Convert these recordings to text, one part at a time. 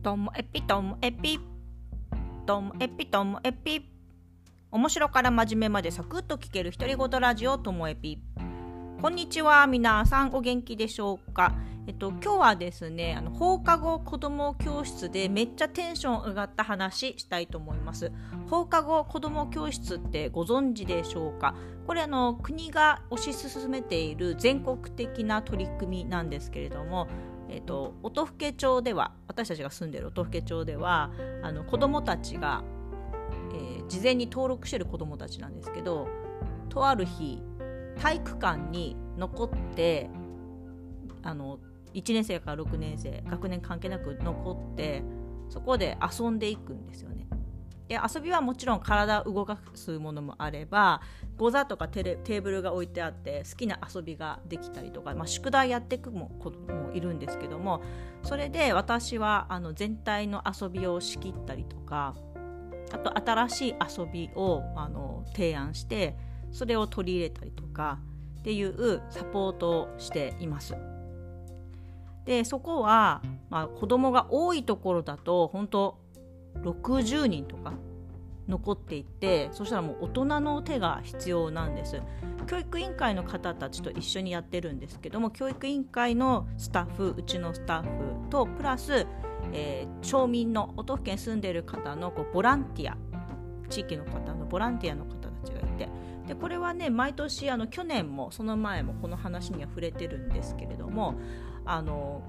ともエピともエピともエピともエピ。面白から真面目までサクッと聞ける独り言ラジオともエピ。こんにちは皆さんお元気でしょうか？えっと今日はですねあの放課後子ども教室でめっちゃテンション上がった話したいと思います。放課後子ども教室ってご存知でしょうか？これあの国が推し進めている全国的な取り組みなんですけれどもえーと、音更町では私たちが住んでる音更町ではあの子どもたちが、えー、事前に登録してる子どもたちなんですけどとある日体育館に残ってあの1年生から6年生学年関係なく残ってそこで遊んでいくんですよね。で遊びはもちろん体を動かすものもあればご座とかテーブルが置いてあって好きな遊びができたりとか、まあ、宿題やっていくも子もいるんですけどもそれで私はあの全体の遊びを仕切ったりとかあと新しい遊びをあの提案してそれを取り入れたりとかっていうサポートをしています。でそこは、まあ、子供が多いところだと本当60人とか残っていてそしたらもう大人の手が必要なんです。教育委員会の方たちと一緒にやってるんですけども教育委員会のスタッフうちのスタッフとプラス、えー、町民の都府県住んでる方のこうボランティア地域の方のボランティアの方たちがいてでこれはね毎年あの去年もその前もこの話には触れてるんですけれどもあの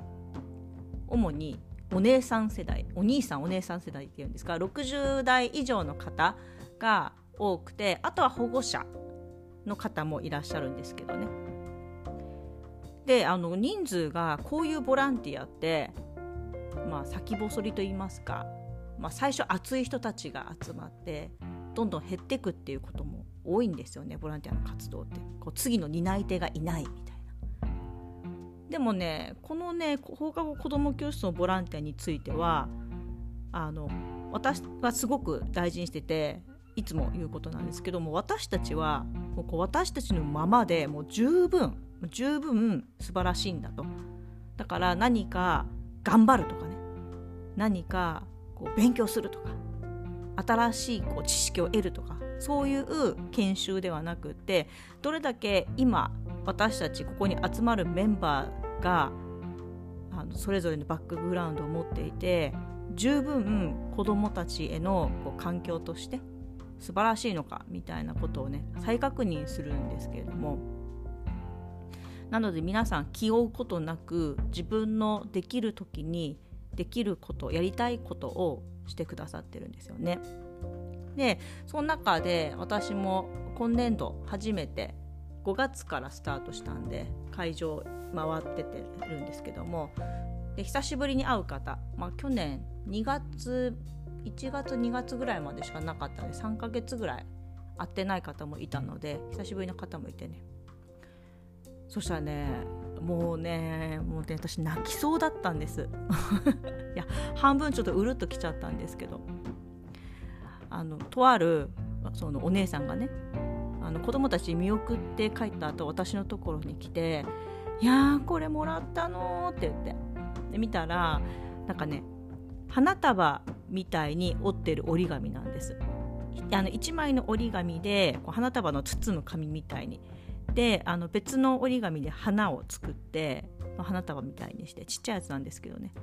主にお姉さん世代お兄さんお姉さん世代っていうんですか60代以上の方が多くてあとは保護者の方もいらっしゃるんですけどね。であの人数がこういうボランティアって、まあ、先細りと言いますか、まあ、最初熱い人たちが集まってどんどん減っていくっていうことも多いんですよねボランティアの活動ってこう次の担い手がいないみたいな。でもねこのね放課後子ども教室のボランティアについてはあの私がすごく大事にしてていつも言うことなんですけども私たちはもうこう私たちのままでもう十分十分素晴らしいんだと。だから何か頑張るとかね。何かこう勉強するとか。新しいこう知識を得るとか。そういう研修ではなくてどれだけ今私たちここに集まるメンバーがあのそれぞれのバックグラウンドを持っていて十分子どもたちへのこう環境として素晴らしいのかみたいなことをね再確認するんですけれどもなので皆さん気負うことなく自分のできる時にできることやりたいことをしてくださってるんですよね。でその中で私も今年度初めて5月からスタートしたんで会場回っててるんですけども。で久しぶりに会う方、まあ、去年2月1月2月ぐらいまでしかなかったんで3ヶ月ぐらい会ってない方もいたので久しぶりの方もいてね。そしたらねもうねもうね私泣きそうだったんです。いや半分ちょっとうるっときちゃったんですけど。あのとあるそのお姉さんがねあの子供たち見送って帰った後私のところに来て「いやーこれもらったの?」って言って。で見たらなんかね花束みたいに折ってる折り紙なんです。あの1枚の折り紙でこう花束の包む紙みたいに。であの別の折り紙で花を作って、ま、花束みたいにしてちっちゃいやつなんですけどね。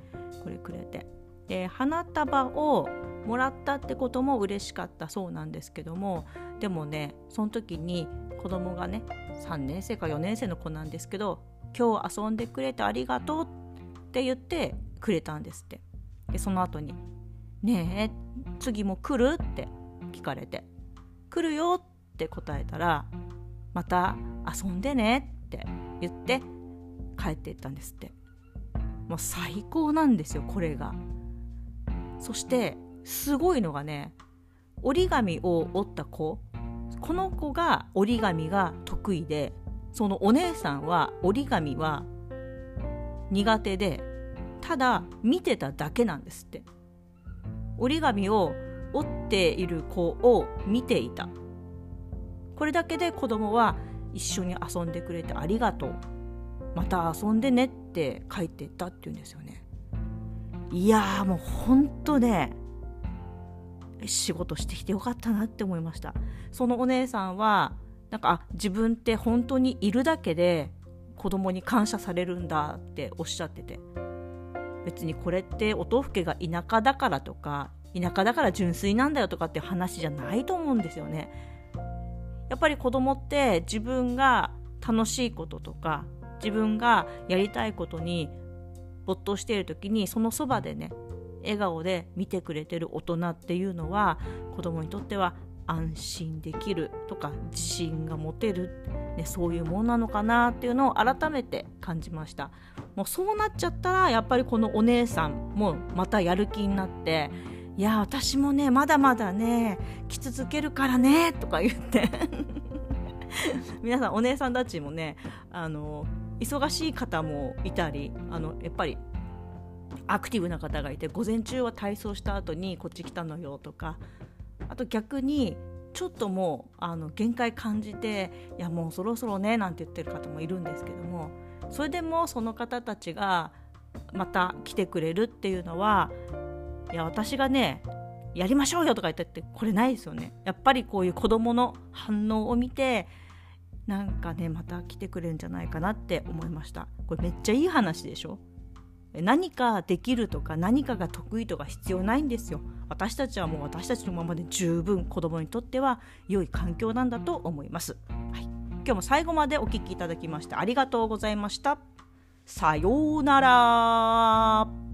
これくれて。で花束をもらったってことも嬉しかったそうなんですけどもでもねその時に子供がね3年生か4年生の子なんですけど「今日遊んでくれてありがとう」って言ってくれたんですってでその後に「ねえ次も来る?」って聞かれて「来るよ」って答えたら「また遊んでね」って言って帰っていったんですってもう最高なんですよこれが。そしてすごいのがね折り紙を折った子。この子が折り紙が得意でそのお姉さんは折り紙は苦手でただ見てただけなんですって。折り紙を折っている子を見ていた。これだけで子供は一緒に遊んでくれてありがとう。また遊んでねって書いてったっていうんですよね。いやーもうほんとね仕事してきてよかったなって思いました。そのお姉さんはなんかあ自分って本当にいるだけで子供に感謝されるんだっておっしゃってて。別にこれってお豆腐家が田舎だからとか田舎だから純粋なんだよとかって話じゃないと思うんですよね。やっぱり子供って自分が楽しいこととか自分がやりたいことに没頭している時にそのそばでね笑顔で見てくれてる大人っていうのは子供にとっては安心できるとか自信が持てる、ね、そういうもんなのかなっていうのを改めて感じました。もうそうなっちゃったらやっぱりこのお姉さんもまたやる気になっていや私もねまだまだね来続けるからねとか言って。皆さんお姉さんたちもねあの忙しい方もいたりあのやっぱりアクティブな方がいて午前中は体操した後にこっち来たのよとかあと逆にちょっともうあの限界感じていやもうそろそろねなんて言ってる方もいるんですけどもそれでもその方たちがまた来てくれるっていうのはいや私がねやりましょうよとか言ったってこれないですよね。やっぱりこういう子どもの反応を見てなんかねまた来てくれるんじゃないかなって思いました。これめっちゃいい話でしょ？何かできるとか何かが得意とか必要ないんですよ。私たちはもう私たちのままで十分子供にとっては良い環境なんだと思います、はい、今日も最後までお聴きいただきましてありがとうございました。さようなら。